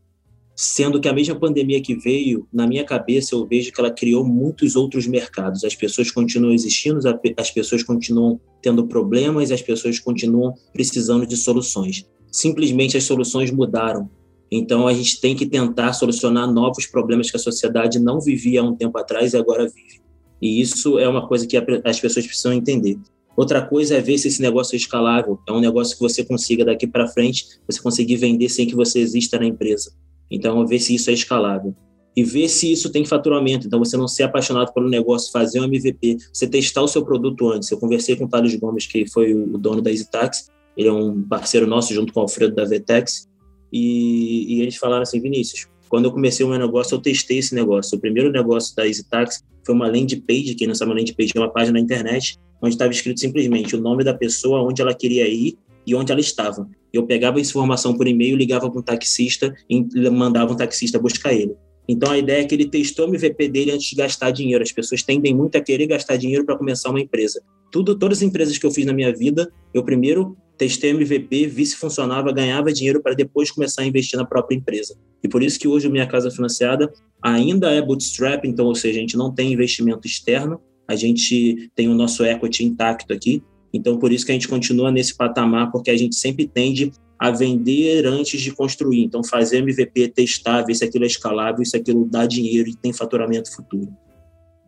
Sendo que a mesma pandemia que veio, na minha cabeça, eu vejo que ela criou muitos outros mercados. As pessoas continuam existindo, as pessoas continuam tendo problemas, as pessoas continuam precisando de soluções. Simplesmente as soluções mudaram. Então a gente tem que tentar solucionar novos problemas que a sociedade não vivia há um tempo atrás e agora vive. E isso é uma coisa que as pessoas precisam entender. Outra coisa é ver se esse negócio é escalável. É um negócio que você consiga daqui para frente, você conseguir vender sem que você exista na empresa. Então, ver se isso é escalável. E ver se isso tem faturamento. Então, você não ser apaixonado pelo negócio, fazer um MVP, você testar o seu produto antes. Eu conversei com o Thales Gomes, que foi o dono da EasyTax. Ele é um parceiro nosso, junto com o Alfredo da Vtex. E, e eles falaram assim, Vinícius, quando eu comecei o meu negócio, eu testei esse negócio. O primeiro negócio da EasyTax foi uma landing page, quem não sabe, uma landing page é uma página na internet, onde estava escrito simplesmente o nome da pessoa, onde ela queria ir e onde ela estava. Eu pegava essa informação por e-mail, ligava para um taxista e mandava um taxista buscar ele. Então a ideia é que ele testou o MVP dele antes de gastar dinheiro. As pessoas tendem muito a querer gastar dinheiro para começar uma empresa. Tudo, todas as empresas que eu fiz na minha vida, eu primeiro testei MVP, vi se funcionava, ganhava dinheiro para depois começar a investir na própria empresa. E por isso que hoje minha casa financiada ainda é bootstrap, então, ou seja, a gente não tem investimento externo, a gente tem o nosso equity intacto aqui. Então, por isso que a gente continua nesse patamar, porque a gente sempre tende a vender antes de construir. Então, fazer MVP, testar, ver se aquilo é escalável, se aquilo dá dinheiro e tem faturamento futuro.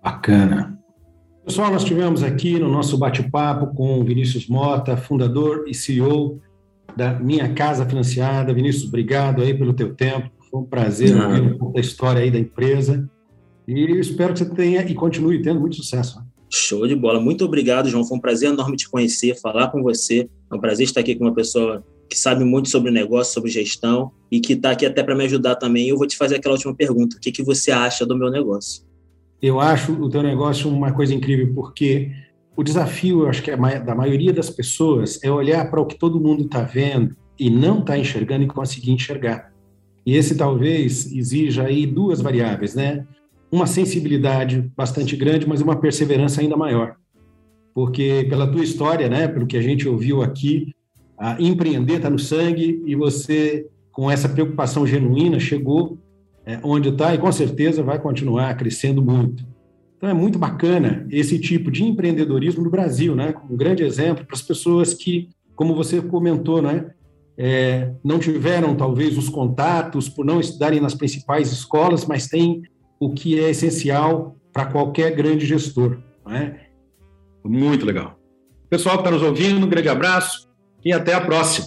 Bacana. Pessoal, nós tivemos aqui no nosso bate-papo com o Vinícius Mota, fundador e CEO da Minha Casa Financiada. Vinícius, obrigado aí pelo teu tempo. Foi um prazer ouvir um pouco da história aí da empresa. E espero que você tenha e continue tendo muito sucesso. Show de bola. Muito obrigado, João. Foi um prazer enorme te conhecer, falar com você. É um prazer estar aqui com uma pessoa que sabe muito sobre negócio, sobre gestão e que está aqui até para me ajudar também. Eu vou te fazer aquela última pergunta: o que, que você acha do meu negócio? Eu acho o teu negócio uma coisa incrível porque o desafio, eu acho que é da maioria das pessoas é olhar para o que todo mundo está vendo e não está enxergando e conseguir enxergar. E esse talvez exija aí duas variáveis, né? Uma sensibilidade bastante grande, mas uma perseverança ainda maior. Porque pela tua história, né, pelo que a gente ouviu aqui, empreender está no sangue e você, com essa preocupação genuína, chegou é, onde está e com certeza vai continuar crescendo muito. Então é muito bacana esse tipo de empreendedorismo no Brasil, né? Um grande exemplo para as pessoas que, como você comentou, né, é, não tiveram talvez os contatos por não estudarem nas principais escolas, mas têm o que é essencial para qualquer grande gestor. É? Muito legal. Pessoal que está nos ouvindo, um grande abraço e até a próxima.